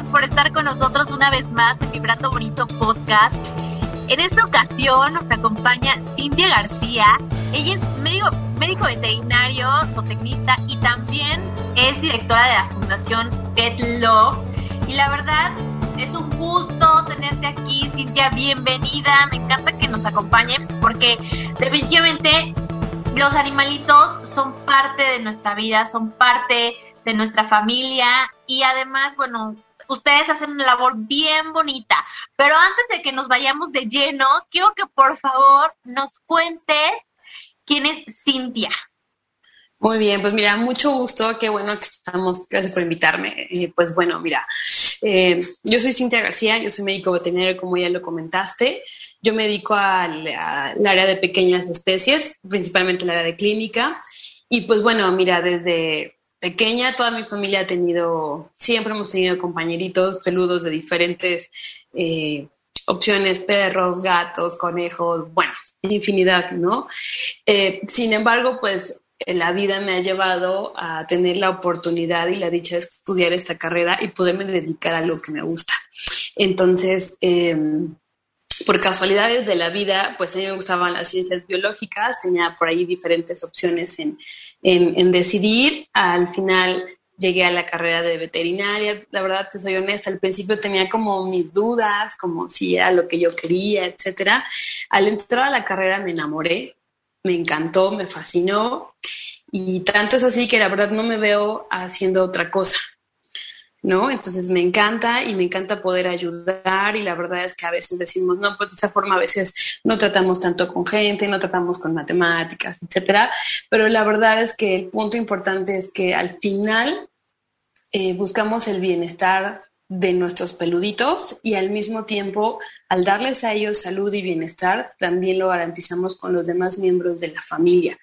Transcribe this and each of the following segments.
Por estar con nosotros una vez más en Vibrando Bonito Podcast. En esta ocasión nos acompaña Cintia García. Ella es médico, médico veterinario, zootecnista y también es directora de la Fundación Pet Love. Y la verdad, es un gusto tenerte aquí, Cintia. Bienvenida. Me encanta que nos acompañes porque definitivamente los animalitos son parte de nuestra vida, son parte de nuestra familia y además, bueno, ustedes hacen una labor bien bonita. Pero antes de que nos vayamos de lleno, quiero que por favor nos cuentes quién es Cintia. Muy bien, pues mira, mucho gusto, qué bueno que estamos, gracias por invitarme. Eh, pues bueno, mira, eh, yo soy Cintia García, yo soy médico veterinario, como ya lo comentaste. Yo me dedico al, al área de pequeñas especies, principalmente el área de clínica. Y pues bueno, mira, desde pequeña, toda mi familia ha tenido, siempre hemos tenido compañeritos peludos de diferentes eh, opciones, perros, gatos, conejos, bueno, infinidad, ¿no? Eh, sin embargo, pues la vida me ha llevado a tener la oportunidad y la dicha de estudiar esta carrera y poderme dedicar a lo que me gusta. Entonces, em, por casualidades de la vida, pues a mí me gustaban las ciencias biológicas, tenía por ahí diferentes opciones en, en, decidir. Al final llegué a la carrera de veterinaria. La verdad, te soy honesta, al principio tenía como mis dudas, como si era lo que yo quería, etcétera. Al entrar a la carrera me enamoré, me encantó, me fascinó. Y tanto es así que la verdad no me veo haciendo otra cosa. ¿No? Entonces me encanta y me encanta poder ayudar y la verdad es que a veces decimos, no, pues de esa forma a veces no tratamos tanto con gente, no tratamos con matemáticas, etcétera, pero la verdad es que el punto importante es que al final eh, buscamos el bienestar de nuestros peluditos y al mismo tiempo, al darles a ellos salud y bienestar, también lo garantizamos con los demás miembros de la familia,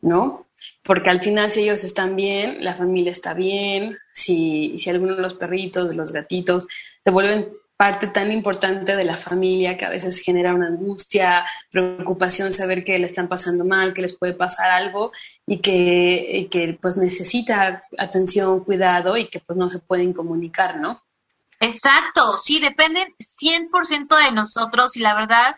¿no? Porque al final si ellos están bien, la familia está bien, si, si alguno de los perritos, los gatitos, se vuelven parte tan importante de la familia que a veces genera una angustia, preocupación, saber que le están pasando mal, que les puede pasar algo y que, y que pues necesita atención, cuidado y que pues no se pueden comunicar, ¿no? Exacto, sí, dependen 100% de nosotros y la verdad,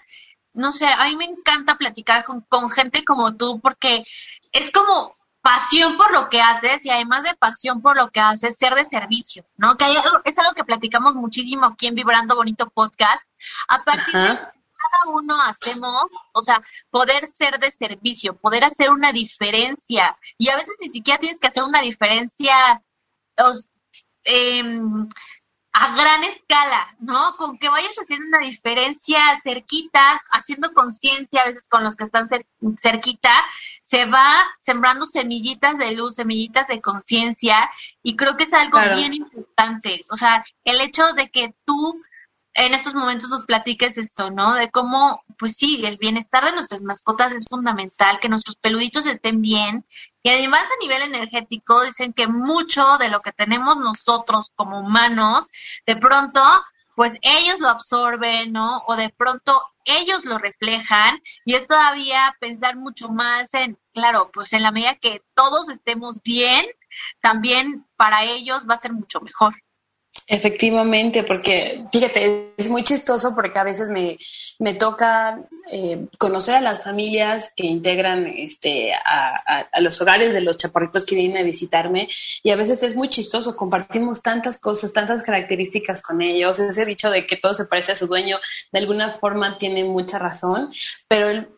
no sé, a mí me encanta platicar con, con gente como tú porque es como pasión por lo que haces y además de pasión por lo que haces, ser de servicio, ¿no? Que es algo que platicamos muchísimo aquí en Vibrando Bonito Podcast. A partir de cada uno hacemos, o sea, poder ser de servicio, poder hacer una diferencia. Y a veces ni siquiera tienes que hacer una diferencia eh, a gran escala, ¿no? Con que vayas haciendo una diferencia cerquita, haciendo conciencia a veces con los que están cerquita, se va sembrando semillitas de luz, semillitas de conciencia, y creo que es algo bien importante. O sea, el hecho de que tú en estos momentos nos platiques esto, ¿no? De cómo, pues sí, el bienestar de nuestras mascotas es fundamental, que nuestros peluditos estén bien. Y además a nivel energético dicen que mucho de lo que tenemos nosotros como humanos, de pronto, pues ellos lo absorben, ¿no? O de pronto ellos lo reflejan y es todavía pensar mucho más en, claro, pues en la medida que todos estemos bien, también para ellos va a ser mucho mejor. Efectivamente, porque fíjate, es muy chistoso porque a veces me, me toca eh, conocer a las familias que integran este, a, a, los hogares de los chaparritos que vienen a visitarme y a veces es muy chistoso, compartimos tantas cosas, tantas características con ellos, ese dicho de que todo se parece a su dueño, de alguna forma tiene mucha razón, pero el,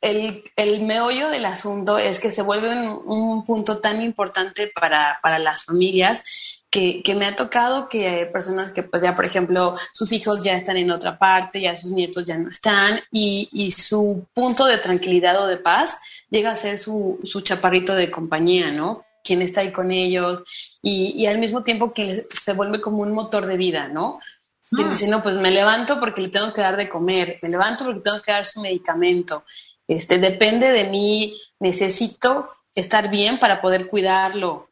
el, el, meollo del asunto es que se vuelve un, punto tan importante para, para las familias que, que, me ha tocado que hay personas que, pues ya, por ejemplo, sus hijos ya están en otra parte, ya sus nietos ya no están, y, y su punto de tranquilidad o de paz llega a ser su, su chaparrito de compañía, ¿no? Quien está ahí con ellos, y, y al mismo tiempo que se vuelve como un motor de vida, ¿no? Y ah. dice, no, pues me levanto porque le tengo que dar de comer, me levanto porque tengo que dar su medicamento, este, depende de mí, necesito estar bien para poder cuidarlo,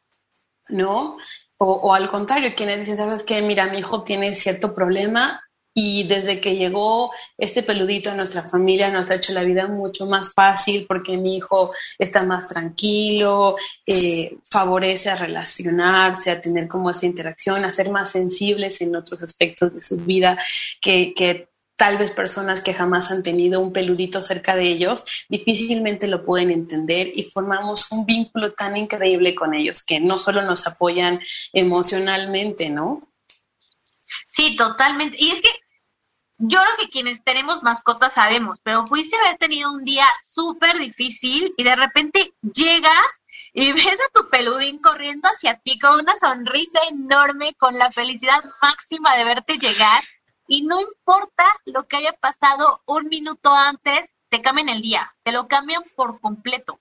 ¿no? O, al contrario, quienes dicen, sabes qué, mira, mi hijo tiene cierto problema y desde que llegó este peludito a nuestra familia nos ha hecho la vida mucho más fácil porque mi hijo está más tranquilo, eh, favorece a relacionarse, a tener como esa interacción, a ser más sensibles en otros aspectos de su vida que, que tal vez personas que jamás han tenido un peludito cerca de ellos difícilmente lo pueden entender y formamos un vínculo tan increíble con ellos que no solo nos apoyan emocionalmente, ¿no? Sí, totalmente. Y es que yo creo que quienes tenemos mascotas sabemos, pero pudiste haber tenido un día súper difícil y de repente llegas y ves a tu peludín corriendo hacia ti con una sonrisa enorme, con la felicidad máxima de verte llegar y no importa lo que haya pasado un minuto antes, te cambian el día, te lo cambian por completo.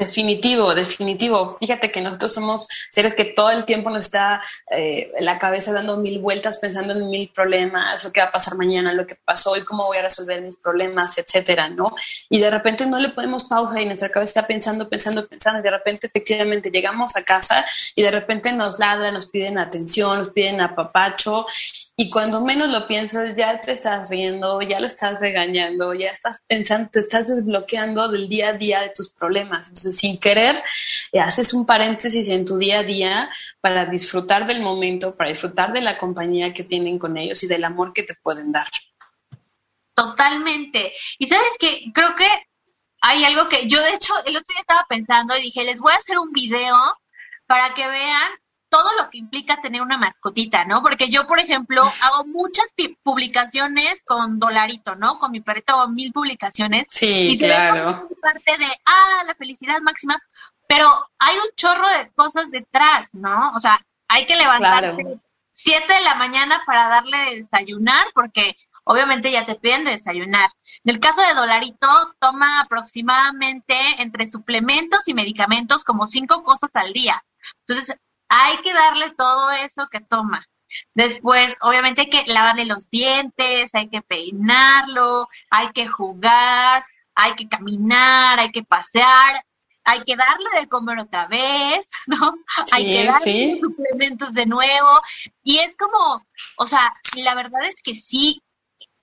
Definitivo, definitivo. Fíjate que nosotros somos seres que todo el tiempo nos está eh, la cabeza dando mil vueltas, pensando en mil problemas, lo que va a pasar mañana, lo que pasó y cómo voy a resolver mis problemas, etcétera, ¿no? Y de repente no le ponemos pausa y nuestra cabeza está pensando, pensando, pensando, y de repente efectivamente llegamos a casa y de repente nos ladran, nos piden atención, nos piden apapacho y cuando menos lo piensas, ya te estás riendo, ya lo estás regañando, ya estás pensando, te estás desbloqueando del día a día de tus problemas. Entonces, sin querer, eh, haces un paréntesis en tu día a día para disfrutar del momento, para disfrutar de la compañía que tienen con ellos y del amor que te pueden dar. Totalmente. Y sabes que creo que hay algo que yo, de hecho, el otro día estaba pensando y dije, les voy a hacer un video para que vean todo lo que implica tener una mascotita, ¿no? Porque yo, por ejemplo, hago muchas publicaciones con Dolarito, ¿no? Con mi perrito hago mil publicaciones. Sí, y claro. Parte de, ah, la felicidad máxima, pero hay un chorro de cosas detrás, ¿no? O sea, hay que levantarse siete de la mañana para darle desayunar, porque obviamente ya te piden desayunar. En el caso de Dolarito, toma aproximadamente entre suplementos y medicamentos como cinco cosas al día. Entonces, hay que darle todo eso que toma. Después, obviamente hay que lavarle los dientes, hay que peinarlo, hay que jugar, hay que caminar, hay que pasear, hay que darle de comer otra vez, ¿no? hay que darle suplementos de nuevo. Y es como, o sea, la verdad es que sí,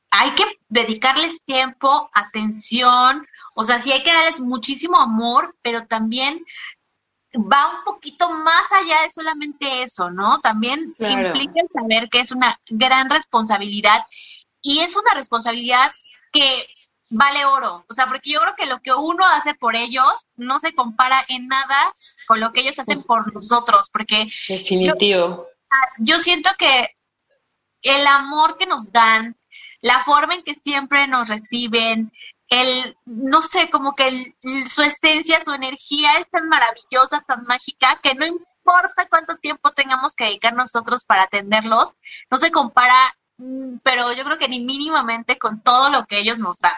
hay que dedicarles tiempo, atención, o sea, sí hay que darles muchísimo amor, pero también va un poquito más allá de solamente eso, ¿no? También implica el saber que es una gran responsabilidad y es una responsabilidad que vale oro, o sea, porque yo creo que lo que uno hace por ellos no se compara en nada con lo que ellos hacen por nosotros, porque definitivo. yo siento que el amor que nos dan, la forma en que siempre nos reciben, el, no sé, como que su esencia, su energía es tan maravillosa, tan mágica, que no importa cuánto tiempo tengamos que dedicar nosotros para atenderlos, no se compara, mm, pero yo creo que ni mínimamente con todo lo que ellos nos dan.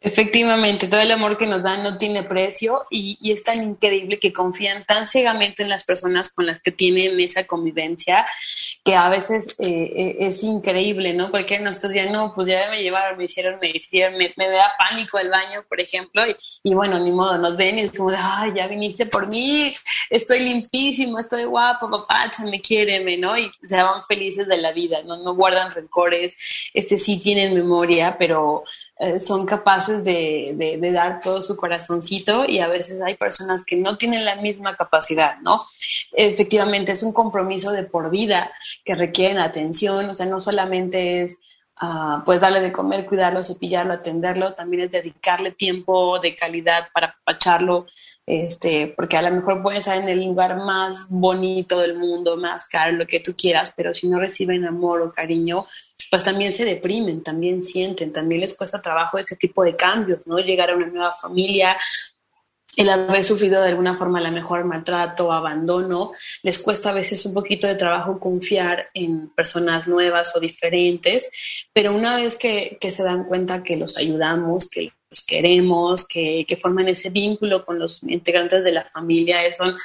Efectivamente, todo el amor que nos dan no tiene precio y, es tan increíble que confían tan ciegamente en las personas con las que tienen esa convivencia que a veces eh, eh, es increíble, ¿no? Porque nosotros ya no, pues ya me llevaron, me hicieron, me hicieron, me, da pánico el baño, por ejemplo, y, bueno, ni modo, nos ven y es como de, ay, ya viniste por mí, estoy limpísimo, estoy guapo, papá, me quiere, ¿no? Y se van felices de la vida, ¿no? No guardan rencores, este sí tienen memoria, pero eh, son capaces de, dar todo su corazoncito y a veces hay personas que no tienen la misma capacidad, ¿no? Efectivamente, es un compromiso de por vida que requieren atención, o sea, no solamente es ah, pues darle de comer, cuidarlo, cepillarlo, atenderlo, también es dedicarle tiempo de calidad para apacharlo, este, porque a lo mejor pueden estar en el lugar más bonito del mundo, más caro, lo que tú quieras, pero si no reciben amor o cariño, pues también se deprimen, también sienten, también les cuesta trabajo ese tipo de cambios, ¿no? Llegar a una nueva familia, el haber sufrido de alguna forma la mejor maltrato, abandono, les cuesta a veces un poquito de trabajo confiar en personas nuevas o diferentes, pero una vez que, que se dan cuenta que los ayudamos, que queremos, que, que, forman ese vínculo con los integrantes de la familia, son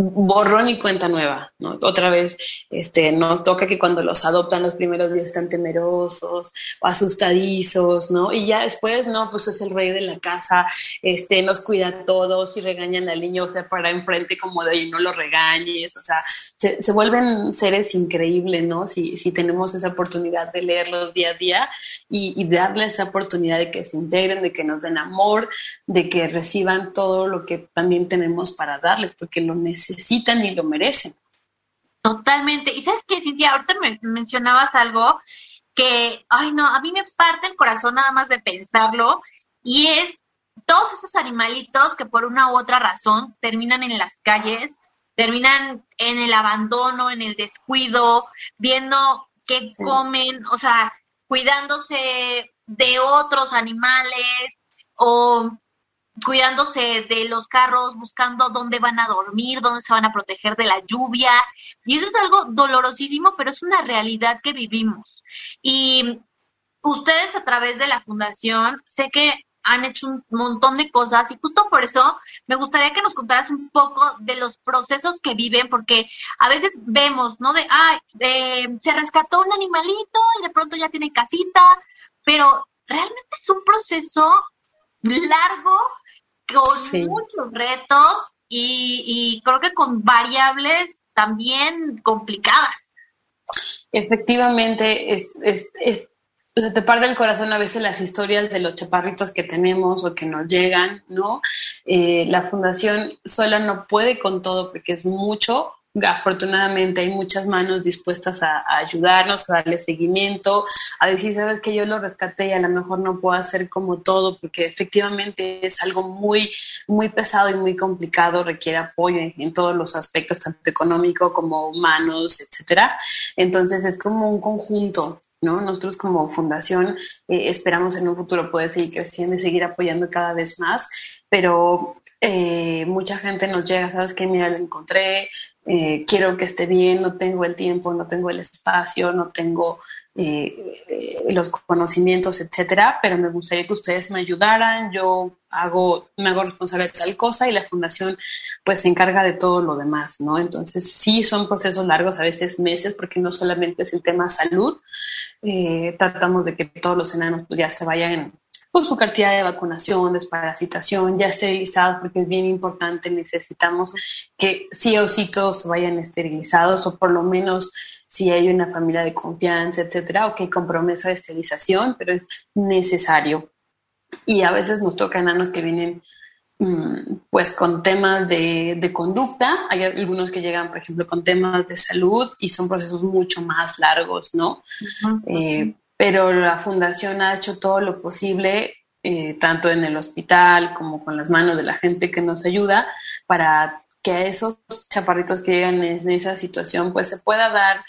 borrón y cuenta nueva, ¿no? Otra vez este, nos toca que cuando los adoptan los primeros días están temerosos o asustadizos, ¿no? Y ya después, no, pues es el rey de la casa, este, nos cuida a todos y regañan al niño, o sea, para enfrente como de, ahí no lo regañes, o sea, se, se, vuelven seres increíbles, ¿no? Si, si tenemos esa oportunidad de leerlos día a día y, y darles esa oportunidad de que se integren, de que nos den amor, de que reciban todo lo que también tenemos para darles, porque lo necesitan necesitan y lo merecen. Totalmente. Y sabes qué, Cintia, ahorita me mencionabas algo que, ay no, a mí me parte el corazón nada más de pensarlo, y es todos esos animalitos que por una u otra razón terminan en las calles, terminan en el abandono, en el descuido, viendo qué comen, o sea, cuidándose de otros animales o cuidándose de los carros, buscando dónde van a dormir, dónde se van a proteger de la lluvia. Y eso es algo dolorosísimo, pero es una realidad que vivimos. Y ustedes a través de la fundación, sé que han hecho un montón de cosas y justo por eso me gustaría que nos contaras un poco de los procesos que viven, porque a veces vemos, ¿no? De, ay, se rescató un animalito y de pronto ya tiene casita, pero realmente es un proceso largo con muchos retos y, creo que con variables también complicadas. Efectivamente, es, es, es te parte el corazón a veces las historias de los chaparritos que tenemos o que nos llegan, ¿no? Eh, la fundación sola no puede con todo porque es mucho, afortunadamente hay muchas manos dispuestas a, ayudarnos, a darle seguimiento, a decir, sabes que yo lo rescaté y a lo mejor no puedo hacer como todo, porque efectivamente es algo muy, muy pesado y muy complicado, requiere apoyo en, todos los aspectos, tanto económico como humanos, etcétera. Entonces es como un conjunto. ¿No? Nosotros como fundación eh, esperamos en un futuro poder seguir creciendo y seguir apoyando cada vez más, pero eh, mucha gente nos llega, sabes que mira, lo encontré, eh, quiero que esté bien, no tengo el tiempo, no tengo el espacio, no tengo eh, los conocimientos, etcétera, pero me gustaría que ustedes me ayudaran, yo hago, me hago responsable de tal cosa y la fundación pues se encarga de todo lo demás, ¿no? Entonces sí son procesos largos, a veces meses, porque no solamente es el tema salud, tratamos de que todos los enanos pues ya se vayan con su cantidad de vacunación, desparasitación, ya esterilizados, porque es bien importante, necesitamos que sí o sí todos vayan esterilizados, o por lo menos si hay una familia de confianza, etcétera, o que con promesa de esterilización, pero es necesario. Y a veces nos tocan enanos que vienen mm, pues con temas de, de, conducta, hay algunos que llegan, por ejemplo, con temas de salud y son procesos mucho más largos, ¿no? eh, pero la fundación ha hecho todo lo posible, eh, tanto en el hospital como con las manos de la gente que nos ayuda, para que a esos chaparritos que llegan en esa situación, pues se pueda dar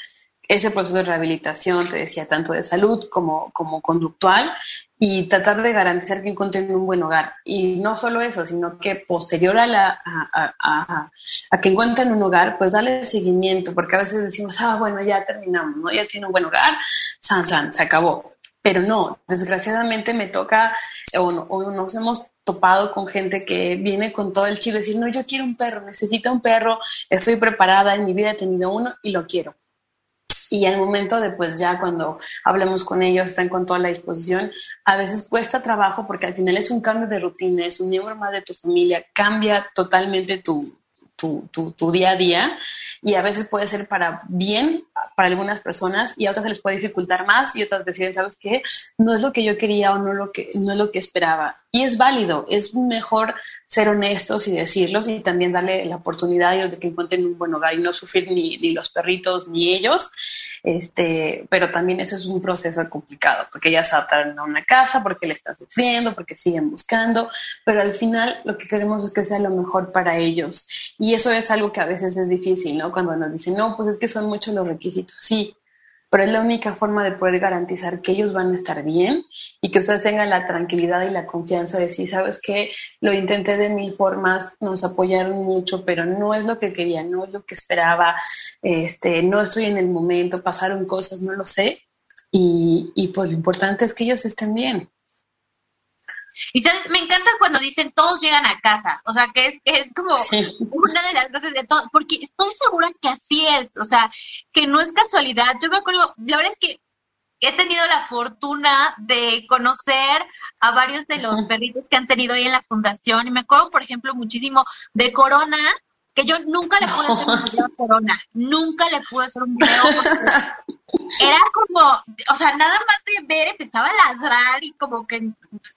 ese proceso de rehabilitación, te decía, tanto de salud como, como conductual, y tratar de garantizar que encuentren un buen hogar. Y no solo eso, sino que posterior a, la, a, a, a, que encuentren un hogar, pues darle seguimiento, porque a veces decimos, ah, bueno, ya terminamos, ¿no? Ya tiene un buen hogar, san, san, se acabó. Pero no, desgraciadamente me toca, o, no, nos hemos topado con gente que viene con todo el chile, decir, no, yo quiero un perro, necesito un perro, estoy preparada, en mi vida he tenido uno y lo quiero y al momento de pues ya cuando hablemos con ellos están con toda la disposición, a veces cuesta trabajo porque al final es un cambio de rutina, es un miembro más de tu familia, cambia totalmente tu, tu, tu, día a día y a veces puede ser para bien para algunas personas y a otras se les puede dificultar más y otras deciden, ¿sabes qué? No es lo que yo quería o no, lo que, no es lo que esperaba Y es válido, es mejor ser honestos y decirlos y también darle la oportunidad a ellos de que encuentren un buen hogar y no sufrir ni, ni los perritos ni ellos. Este, pero también eso es un proceso complicado porque ya se adaptaron a una casa, porque le están sufriendo, porque siguen buscando, pero al final lo que queremos es que sea lo mejor para ellos. Y eso es algo que a veces es difícil, ¿no? Cuando nos dicen, no, pues es que son muchos los requisitos. Sí, pero es la única forma de poder garantizar que ellos van a estar bien y que ustedes tengan la tranquilidad y la confianza de decir, sabes que lo intenté de mil formas, nos apoyaron mucho, pero no es lo que quería, no es lo que esperaba, este, no estoy en el momento, pasaron cosas, no lo sé. Y, y pues lo importante es que ellos estén bien. Y sabes, me encanta cuando dicen todos llegan a casa, o sea, que es, es como una de las cosas de todo, porque estoy segura que así es, o sea, que no es casualidad. Yo me acuerdo, la verdad es que he tenido la fortuna de conocer a varios de los perritos que han tenido ahí en la fundación y me acuerdo, por ejemplo, muchísimo de Corona, que yo nunca le pude hacer un video a Corona, nunca le pude hacer un video era como, o sea, nada más de ver empezaba a ladrar y como que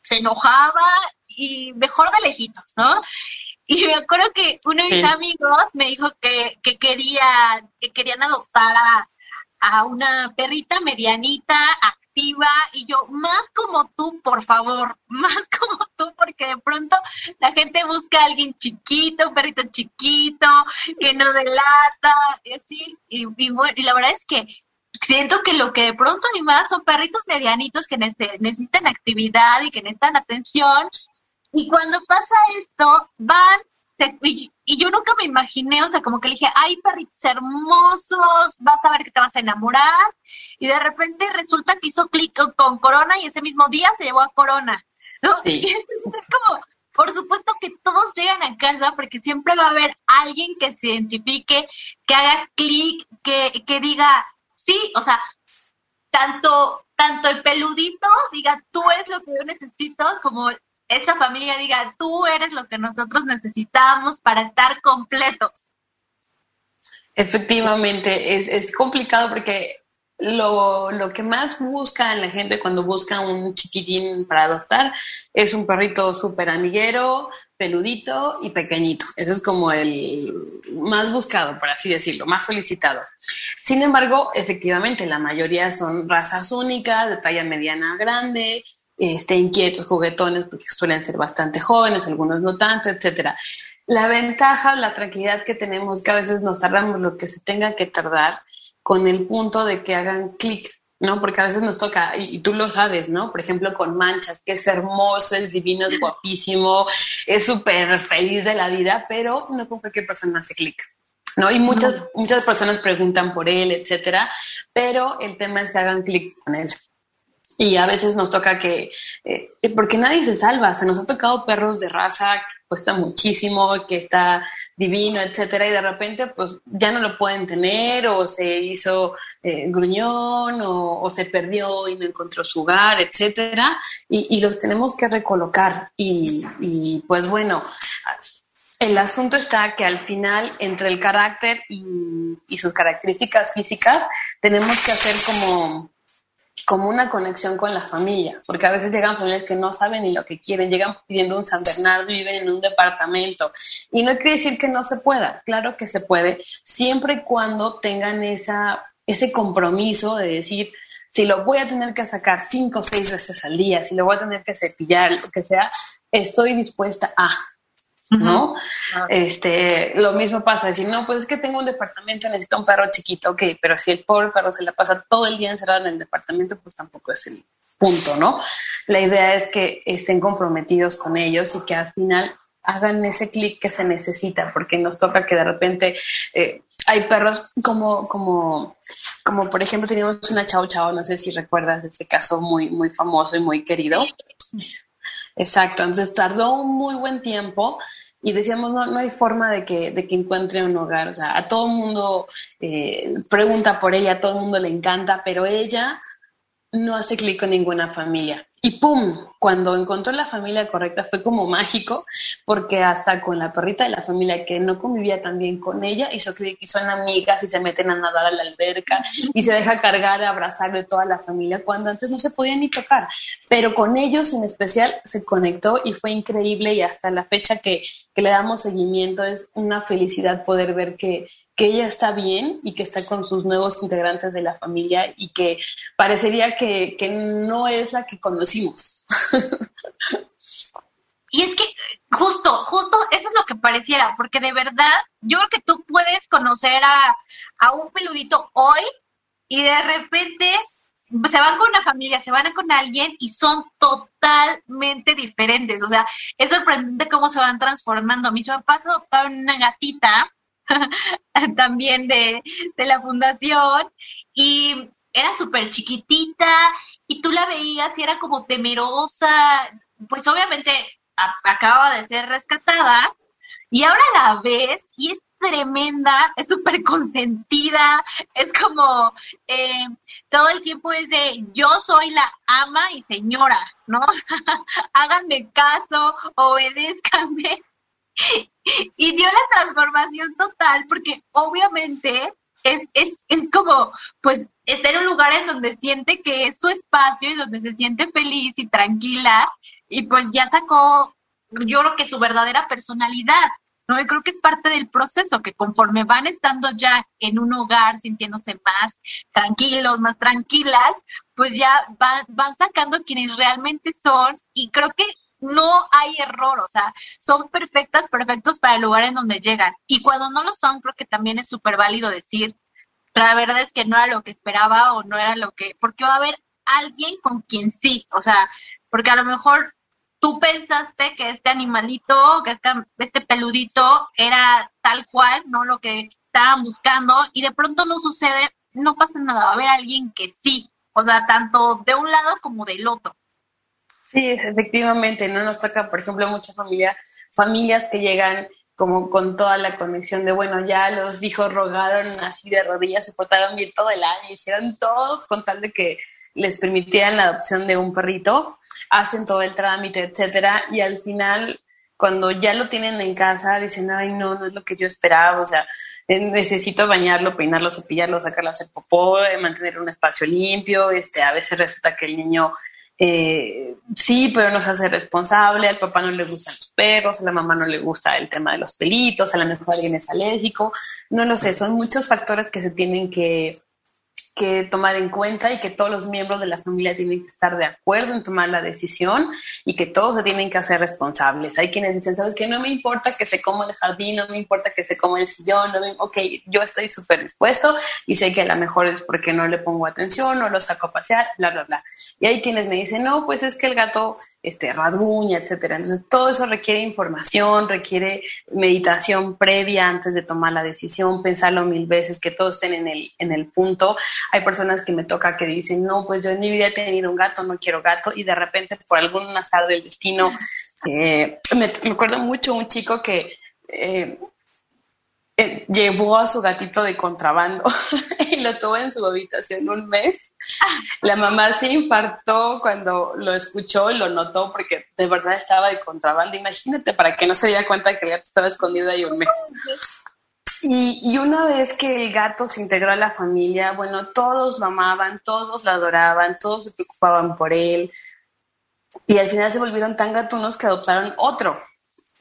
se enojaba y mejor de lejitos, ¿no? Y me acuerdo que uno de mis amigos me dijo que, que, quería, que querían adoptar a, a una perrita medianita, activa, y yo, más como tú, por favor, más como porque de pronto la gente busca a alguien chiquito, un perrito chiquito, que no delata, y así, y, y la verdad es que siento que lo que de pronto más son perritos medianitos que necesitan actividad y que necesitan atención. Y cuando pasa esto, van, y, yo nunca me imaginé, o sea, como que le dije, hay perritos hermosos, vas a ver que te vas a enamorar. Y de repente resulta que hizo clic con, Corona y ese mismo día se llevó a Corona. ¿No? Y entonces es como, por supuesto que todos llegan a casa porque siempre va a haber alguien que se identifique, que haga clic, que, que diga, sí, o sea, tanto, tanto el peludito diga, tú eres lo que yo necesito, como esa familia diga, tú eres lo que nosotros necesitamos para estar completos. Efectivamente, es, es complicado porque lo, lo, que más busca la gente cuando busca un chiquitín para adoptar es un perrito súper amiguero, peludito y pequeñito. Eso es como el más buscado, por así decirlo, más solicitado. Sin embargo, efectivamente, la mayoría son razas únicas, de talla mediana grande, este, inquietos, juguetones, porque suelen ser bastante jóvenes, algunos no tanto, etcétera. La ventaja, la tranquilidad que tenemos, que a veces nos tardamos lo que se tenga que tardar, con el punto de que hagan clic, ¿no? Porque a veces nos toca, y, tú lo sabes, ¿no? Por ejemplo, con manchas, que es hermoso, es divino, es guapísimo, es súper feliz de la vida, pero no con cualquier persona hace clic. ¿no? Y muchas, muchas personas preguntan por él, etcétera, pero el tema es que hagan clic con él. Y a veces nos toca que, eh, porque nadie se salva, se nos ha tocado perros de raza que cuesta muchísimo, que está divino, etcétera, y de repente pues ya no lo pueden tener, o se hizo eh, gruñón, o, se perdió y no encontró su hogar, etcétera, y, los tenemos que recolocar. Y, y pues bueno, el asunto está que al final, entre el carácter y sus características físicas, tenemos que hacer como como una conexión con la familia, porque a veces llegan familias que no saben ni lo que quieren, llegan pidiendo un San Bernardo viven en un departamento. Y no quiere decir que no se pueda, claro que se puede, siempre y cuando tengan esa, ese compromiso de decir, si lo voy a tener que sacar cinco o seis veces al día, si lo voy a tener que cepillar, lo que sea, estoy dispuesta a. ¿no? Este, lo mismo pasa, decir, no, pues es que tengo un departamento, necesito un perro chiquito, ok, pero si el pobre perro se la pasa todo el día encerrado en el departamento, pues tampoco es el punto, ¿no? La idea es que estén comprometidos con ellos y que al final hagan ese clic que se necesita, porque nos toca que de repente eh, hay perros como, como, como por ejemplo teníamos una chau chau, no sé si recuerdas ese caso muy, muy famoso y muy querido. Exacto, entonces tardó un muy buen tiempo y decíamos, no, no hay forma de que, de que encuentre un hogar, o sea, a todo el mundo eh, pregunta por ella, a todo el mundo le encanta, pero ella no hace clic con ninguna familia. Y ¡pum! Cuando encontró la familia correcta fue como mágico, porque hasta con la perrita de la familia que no convivía tan bien con ella, hizo que son amigas y se meten a nadar a la alberca y se deja cargar, abrazar de toda la familia, cuando antes no se podía ni tocar. Pero con ellos en especial se conectó y fue increíble y hasta la fecha que, que le damos seguimiento es una felicidad poder ver que, que ella está bien y que está con sus nuevos integrantes de la familia y que parecería que, no es la que conocimos. Y es que justo, justo eso es lo que pareciera, porque de verdad yo creo que tú puedes conocer a, a un peludito hoy y de repente se van con una familia, se van con alguien y son totalmente diferentes. O sea, es sorprendente cómo se van transformando. A mí se me pasa adoptar una gatita también de, la fundación. Y era súper chiquitita y tú la veías y era como temerosa, pues obviamente acababa de ser rescatada y ahora la ves y es tremenda, es súper consentida, es como eh, todo el tiempo es de yo soy la ama y señora, ¿no? Háganme caso, obedézcanme y dio la transformación total porque obviamente es, es, es como, pues, estar en un lugar en donde siente que es su espacio y donde se siente feliz y tranquila y pues ya sacó, yo creo que su verdadera personalidad, ¿no? Y creo que es parte del proceso, que conforme van estando ya en un hogar, sintiéndose más tranquilos, más tranquilas, pues ya van, van sacando quienes realmente son y creo que no hay error, o sea, son perfectas, perfectos para el lugar en donde llegan. Y cuando no lo son, creo que también es súper válido decir, la verdad es que no era lo que esperaba o no era lo que, porque va a haber alguien con quien sí, o sea, porque a lo mejor tú pensaste que este animalito, que este, este peludito era tal cual, ¿no? Lo que estaban buscando y de pronto no sucede, no pasa nada, va a haber alguien que sí, o sea, tanto de un lado como del otro. Sí, efectivamente, no nos toca, por ejemplo, muchas familias, familias que llegan como con toda la conexión de, bueno, ya los hijos rogaron así de rodillas, se portaron bien todo el año, hicieron todo con tal de que les permitieran la adopción de un perrito, hacen todo el trámite, etcétera, y al final, cuando ya lo tienen en casa, dicen, ay, no, no es lo que yo esperaba, o sea, eh, necesito bañarlo, peinarlo, cepillarlo, sacarlo a hacer popó, eh, mantener un espacio limpio, este, a veces resulta que el niño eh, sí, pero no se hace responsable, al papá no le gustan los perros, a la mamá no le gusta el tema de los pelitos, a lo mejor alguien es alérgico, no lo sé, son muchos factores que se tienen que que tomar en cuenta y que todos los miembros de la familia tienen que estar de acuerdo en tomar la decisión y que todos se tienen que hacer responsables. Hay quienes dicen, ¿sabes qué? No me importa que se coma el jardín, no me importa que se coma el sillón, no me... ok, yo estoy súper dispuesto y sé que a lo mejor es porque no le pongo atención, no lo saco a pasear, bla, bla, bla. Y hay quienes me dicen, no, pues es que el gato este, radruña, etcétera. Entonces, todo eso requiere información, requiere meditación previa antes de tomar la decisión, pensarlo mil veces, que todos estén en el, en el punto. Hay personas que me toca que dicen, no, pues yo en mi vida he tenido un gato, no quiero gato, y de repente por algún azar del destino, eh, me, me, acuerdo mucho un chico que eh, llevó a su gatito de contrabando y lo tuvo en su habitación un mes. La mamá se infartó cuando lo escuchó y lo notó porque de verdad estaba de contrabando. Imagínate para que no se diera cuenta que el gato estaba escondido ahí un mes. Y, y, una vez que el gato se integró a la familia, bueno, todos lo amaban, todos lo adoraban, todos se preocupaban por él. Y al final se volvieron tan gatunos que adoptaron otro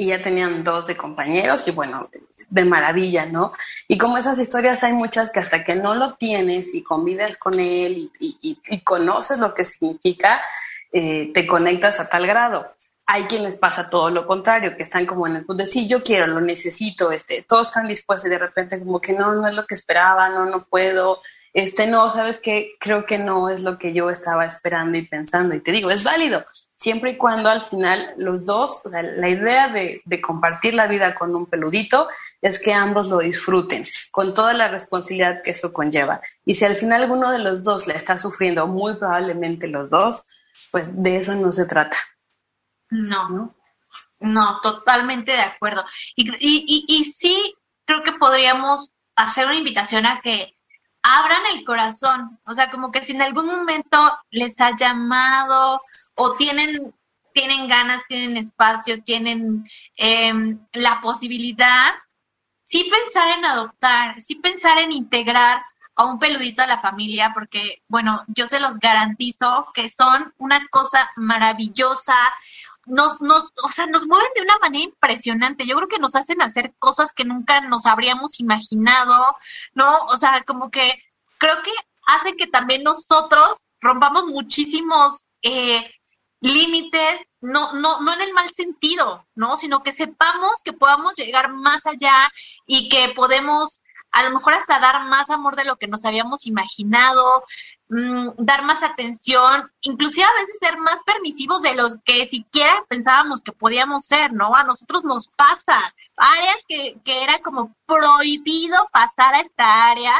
y ya tenían dos de compañeros y bueno, de maravilla, ¿no? Y como esas historias hay muchas que hasta que no lo tienes y convives con él y, conoces lo que significa, eh, te conectas a tal grado. Hay quienes pasa todo lo contrario, que están como en el punto de sí, yo quiero, lo necesito, este, todos están dispuestos y de repente como que no, no es lo que esperaba, no, no puedo, este, no, sabes que creo que no es lo que yo estaba esperando y pensando. Y te digo, es válido, siempre y cuando al final los dos, o sea, la idea de, compartir la vida con un peludito es que ambos lo disfruten, con toda la responsabilidad que eso conlleva. Y si al final alguno de los dos le está sufriendo, muy probablemente los dos, pues de eso no se trata. No, no, totalmente de acuerdo. Y, y, y, y sí, creo que podríamos hacer una invitación a que abran el corazón, o sea, como que si en algún momento les ha llamado o tienen, tienen ganas, tienen espacio, tienen em, la posibilidad, sí pensar en adoptar, sí pensar en integrar a un peludito a la familia, porque, bueno, yo se los garantizo que son una cosa maravillosa, nos, nos, o sea, nos mueven de una manera impresionante. Yo creo que nos hacen hacer cosas que nunca nos habríamos imaginado, ¿no? O sea, como que creo que hacen que también nosotros rompamos muchísimos eh, límites, no, no, no en el mal sentido, ¿no? Sino que sepamos que podamos llegar más allá y que podemos a lo mejor hasta dar más amor de lo que nos habíamos imaginado, Mm, dar más atención, inclusive a veces ser más permisivos de los que siquiera pensábamos que podíamos ser, ¿no? A nosotros nos pasa, áreas que, que era como prohibido pasar a esta área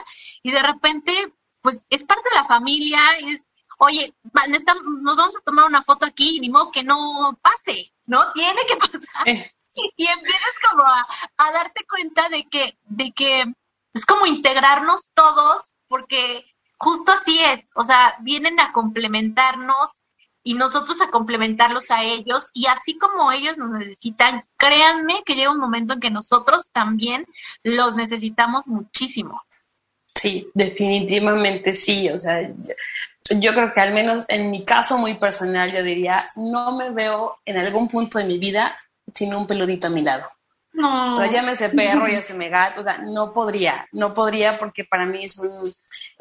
y de repente, pues es parte de la familia, es, oye, nos vamos a tomar una foto aquí, ni modo que no pase, ¿no? Tiene que pasar. Eh. Y empiezas como a, a darte cuenta de que, de que es como integrarnos todos, porque justo así es, o sea, vienen a complementarnos y nosotros a complementarlos a ellos y así como ellos nos necesitan, créanme que llega un momento en que nosotros también los necesitamos muchísimo. Sí, definitivamente sí, o sea, yo creo que al menos en mi caso muy personal yo diría, no me veo en algún punto de mi vida sin un peludito a mi lado. No. Pero llámese perro, me gato, o sea, no podría, no podría porque para mí es un,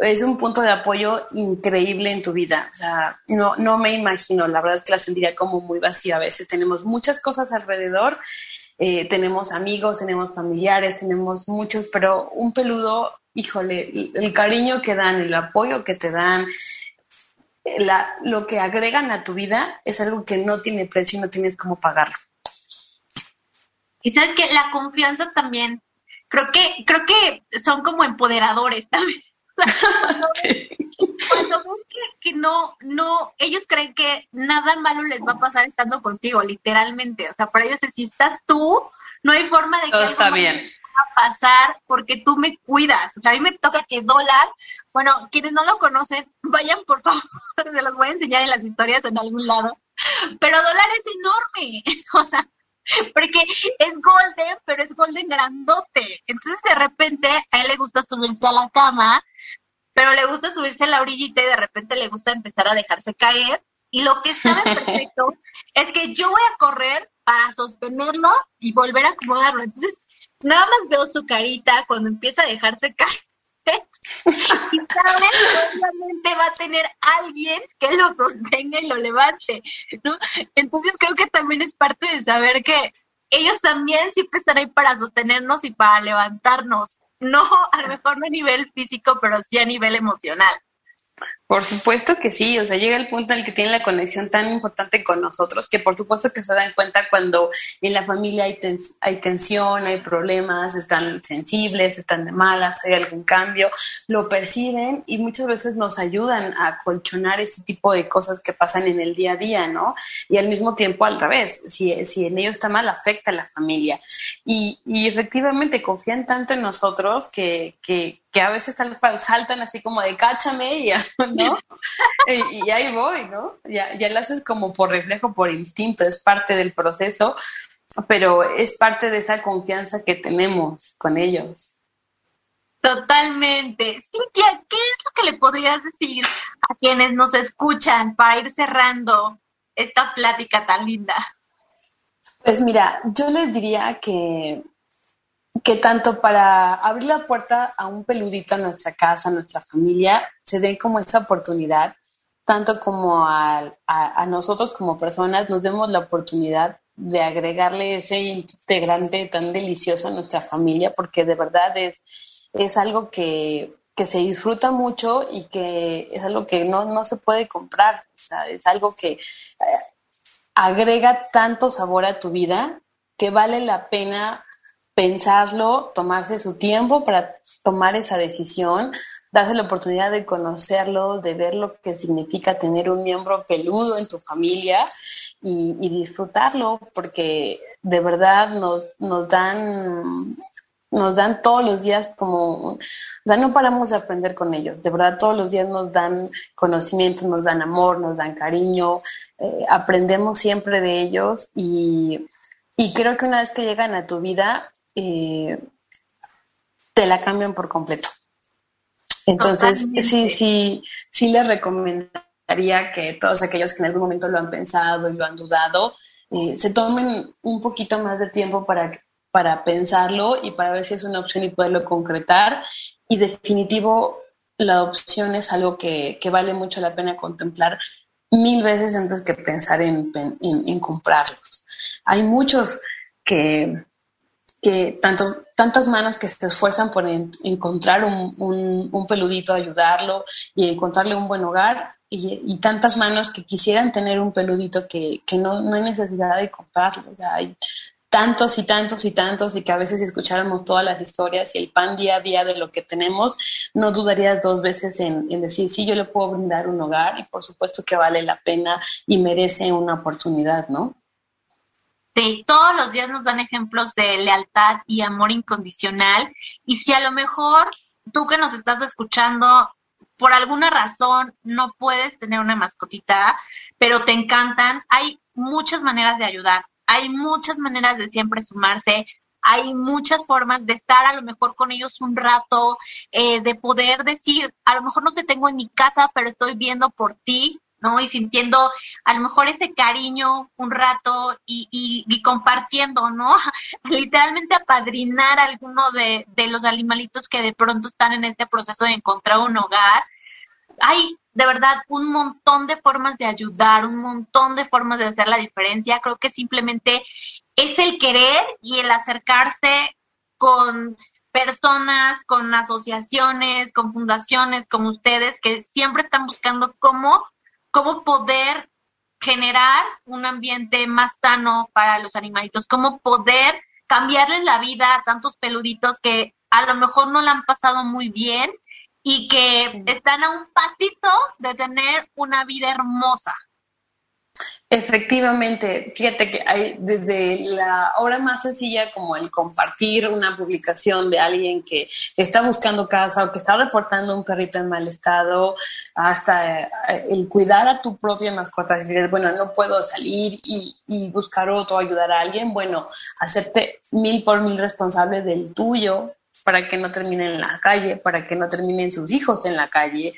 es un punto de apoyo increíble en tu vida. O sea, no, no me imagino, la verdad es que la sentiría como muy vacía a veces. Tenemos muchas cosas alrededor, eh, tenemos amigos, tenemos familiares, tenemos muchos, pero un peludo, híjole, el cariño que dan, el apoyo que te dan, la, lo que agregan a tu vida es algo que no tiene precio y no tienes cómo pagarlo. Y sabes que la confianza también, creo que, creo que son como empoderadores también. Cuando, que, no, no, ellos creen que nada malo les va a pasar estando contigo, literalmente. O sea, para ellos si estás tú, no hay forma de que está bien. a pasar porque tú me cuidas. O sea, a mí me toca que dólar, bueno, quienes no lo conocen, vayan por favor, se los voy a enseñar en las historias en algún lado. Pero dólar es enorme. O sea, porque es golden, pero es golden grandote. Entonces de repente a él le gusta subirse a la cama, pero le gusta subirse a la orillita y de repente le gusta empezar a dejarse caer. Y lo que sabe perfecto es que yo voy a correr para sostenerlo y volver a acomodarlo. Entonces, nada más veo su carita cuando empieza a dejarse caer. y sabes obviamente va a tener alguien que lo sostenga y lo levante, ¿no? Entonces creo que también es parte de saber que ellos también siempre están ahí para sostenernos y para levantarnos. No, a lo mejor no a nivel físico, pero sí a nivel emocional. Por supuesto que sí, o sea, llega el punto en el que tienen la conexión tan importante con nosotros que por supuesto que se dan cuenta cuando en la familia hay, hay tensión, hay problemas, están sensibles, están de malas, hay algún cambio, lo perciben y muchas veces nos ayudan a colchonar ese tipo de cosas que pasan en el día a día, ¿no? Y al mismo tiempo al revés, si, si en ellos está mal, afecta a la familia. Y, y efectivamente confían tanto en nosotros que, que, que a veces saltan así como de cáchame y, ¿no? y, ahí voy, ¿no? Ya, ya lo haces como por reflejo, por instinto, es parte del proceso, pero es parte de esa confianza que tenemos con ellos. Totalmente. Cintia, ¿qué es lo que le podrías decir a quienes nos escuchan para ir cerrando esta plática tan linda? Pues mira, yo les diría que que tanto para abrir la puerta a un peludito a nuestra casa, a nuestra familia, se den como esa oportunidad, tanto como a, a, nosotros como personas nos demos la oportunidad de agregarle ese integrante tan delicioso a nuestra familia, porque de verdad es, es algo que, que se disfruta mucho y que es algo que no, no se puede comprar, es algo que eh, agrega tanto sabor a tu vida que vale la pena pensarlo, tomarse su tiempo para tomar esa decisión, darse la oportunidad de conocerlo, de ver lo que significa tener un miembro peludo en tu familia y, disfrutarlo, porque de verdad nos, nos dan nos dan todos los días como, o sea, no paramos de aprender con ellos, de verdad todos los días nos dan conocimiento, nos dan amor, nos dan cariño, eh, aprendemos siempre de ellos y, y, creo que una vez que llegan a tu vida, eh, te la cambian por completo. Entonces, sí, sí, sí les recomendaría que todos aquellos que en algún momento lo han pensado y lo han dudado, eh, se tomen un poquito más de tiempo para para pensarlo y para ver si es una opción y poderlo concretar. Y definitivo, la opción es algo que, que vale mucho la pena contemplar mil veces antes que pensar en, en, comprarlos. Hay muchos que, que tanto, tantas manos que se esfuerzan por encontrar un, un, peludito, ayudarlo y encontrarle un buen hogar, y, tantas manos que quisieran tener un peludito que, que no, no, hay necesidad de comprarlo. Ya hay tantos y tantos y tantos y que a veces si escucháramos todas las historias y el pan día a día de lo que tenemos, no dudarías dos veces en, decir, sí, yo le puedo brindar un hogar y por supuesto que vale la pena y merece una oportunidad, ¿no? Sí, todos los días nos dan ejemplos de lealtad y amor incondicional. Y si a lo mejor tú que nos estás escuchando por alguna razón no puedes tener una mascotita, pero te encantan, hay muchas maneras de ayudar hay muchas maneras de siempre sumarse, hay muchas formas de estar a lo mejor con ellos un rato, eh, de poder decir, a lo mejor no te tengo en mi casa, pero estoy viendo por ti, ¿no? Y sintiendo a lo mejor ese cariño un rato y, y, compartiendo, ¿no? Literalmente apadrinar a alguno de, de los animalitos que de pronto están en este proceso de encontrar un hogar. Hay de verdad un montón de formas de ayudar, un montón de formas de hacer la diferencia. Creo que simplemente es el querer y el acercarse con personas, con asociaciones, con fundaciones como ustedes que siempre están buscando cómo, cómo poder generar un ambiente más sano para los animalitos, cómo poder cambiarles la vida a tantos peluditos que a lo mejor no la han pasado muy bien y que están a un pasito de tener una vida hermosa. Efectivamente, fíjate que hay desde la obra más sencilla como el compartir una publicación de alguien que está buscando casa o que está reportando un perrito en mal estado, hasta eh, el cuidar a tu propia mascota, dices, bueno, no puedo salir y, y buscar otro, ayudar a alguien, bueno, hacerte mil por mil responsable del tuyo, para que no terminen en la calle, para que no terminen sus hijos en la calle,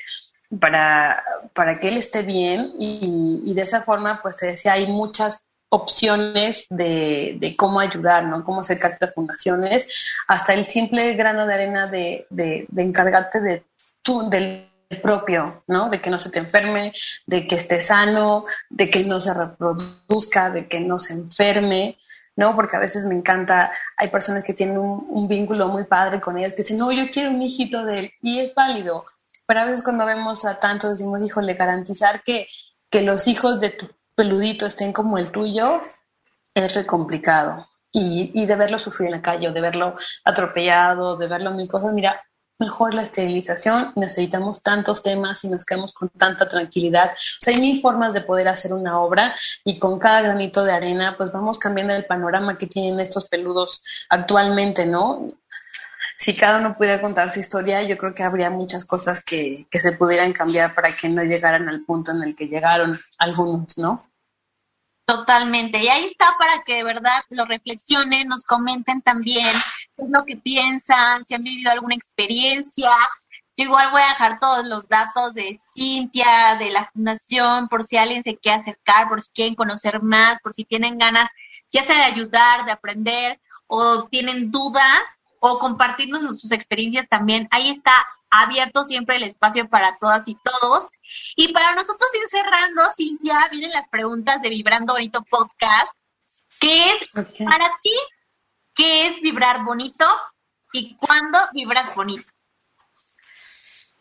para, para que él esté bien y, de esa forma, pues te decía, hay muchas opciones de, de, cómo ayudar, ¿no? Cómo hacer cartas de fundaciones, hasta el simple grano de arena de, de, de encargarte de tu, del propio, ¿no? De que no se te enferme, de que esté sano, de que no se reproduzca, de que no se enferme, ¿no? Porque a veces me encanta, hay personas que tienen un, vínculo muy padre con ellas, que dicen, no, yo quiero un hijito de él, y es válido. Pero a veces cuando vemos a tantos decimos, híjole, garantizar que, que los hijos de tu peludito estén como el tuyo es re complicado. Y, y de verlo sufrir en la calle, o de verlo atropellado, de verlo mil cosas, mira, mejor la esterilización, necesitamos tantos temas y nos quedamos con tanta tranquilidad. O sea, hay mil formas de poder hacer una obra y con cada granito de arena, pues vamos cambiando el panorama que tienen estos peludos actualmente, ¿no? Si cada uno pudiera contar su historia, yo creo que habría muchas cosas que, que se pudieran cambiar para que no llegaran al punto en el que llegaron algunos, ¿no? Totalmente. Y ahí está para que de verdad lo reflexionen, nos comenten también qué es lo que piensan, si han vivido alguna experiencia. Yo igual voy a dejar todos los datos de Cintia, de la fundación, por si alguien se quiere acercar, por si quieren conocer más, por si tienen ganas, ya sea de ayudar, de aprender, o tienen dudas, o compartirnos sus experiencias también. Ahí está abierto siempre el espacio para todas y todos. Y para nosotros ir cerrando, Cintia, vienen las preguntas de Vibrando Bonito Podcast. ¿Qué es para ti? ¿Qué es vibrar bonito? ¿Y cuándo vibras bonito?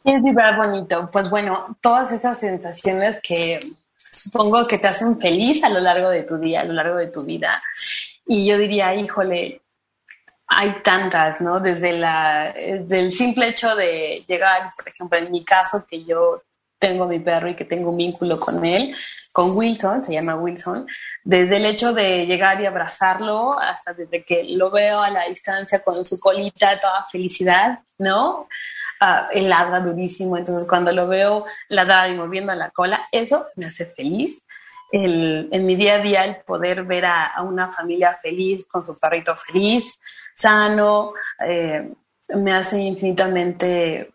¿Qué es vibrar bonito? Pues bueno, todas esas sensaciones que supongo que te hacen feliz a lo largo de tu día, a lo largo de tu vida. Y yo diría, híjole, hay tantas, ¿no? Desde, la, el simple hecho de llegar, por ejemplo, en mi caso, que yo tengo mi perro y que tengo un vínculo con él, con Wilson, se llama Wilson, desde el hecho de llegar y abrazarlo hasta desde que lo veo a la distancia con su colita, toda felicidad, ¿no? Uh, él ladra durísimo, entonces cuando lo veo ladrar y moviendo la cola, eso me hace feliz. El, en mi día a día el poder ver a, a una familia feliz, con su perrito feliz, sano, eh, me hace infinitamente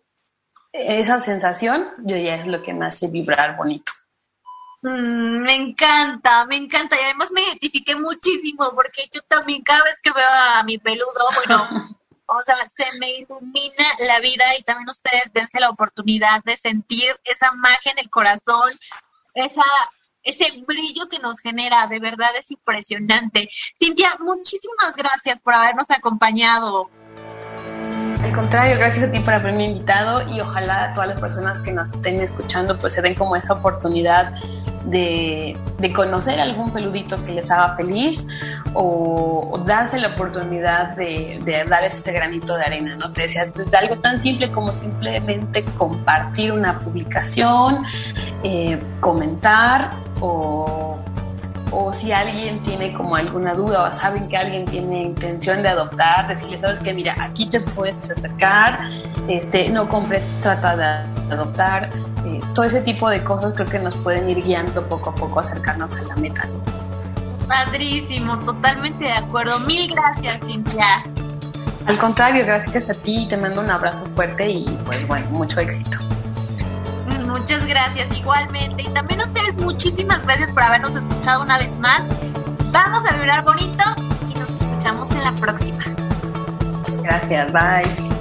esa sensación, yo ya es lo que me hace vibrar bonito. Mm, me encanta, me encanta y además me identifiqué muchísimo porque yo también cada vez que veo a mi peludo, bueno, o sea, se me ilumina la vida y también ustedes dense la oportunidad de sentir esa magia en el corazón, esa ese brillo que nos genera, de verdad es impresionante. Cintia, muchísimas gracias por habernos acompañado. Al contrario, gracias a ti por haberme invitado y ojalá todas las personas que nos estén escuchando pues se den como esa oportunidad de, de conocer algún peludito que les haga feliz o, darse la oportunidad de, dar ese granito de arena, ¿no? Te decía, de algo tan simple como simplemente compartir una publicación, eh, comentar o o si alguien tiene como alguna duda o saben que alguien tiene intención de adoptar, decirle, sabes que mira, aquí te puedes acercar, este, no compres, trata de adoptar, eh, todo ese tipo de cosas creo que nos pueden ir guiando poco a poco a acercarnos a la meta. Padrísimo, totalmente de acuerdo. Mil gracias, Cintia. Al contrario, gracias a ti, te mando un abrazo fuerte y pues bueno, mucho éxito. Muchas gracias, igualmente. Y también ustedes muchísimas gracias por habernos escuchado una vez más. Vamos a vibrar bonito y nos escuchamos en la próxima. Gracias, bye.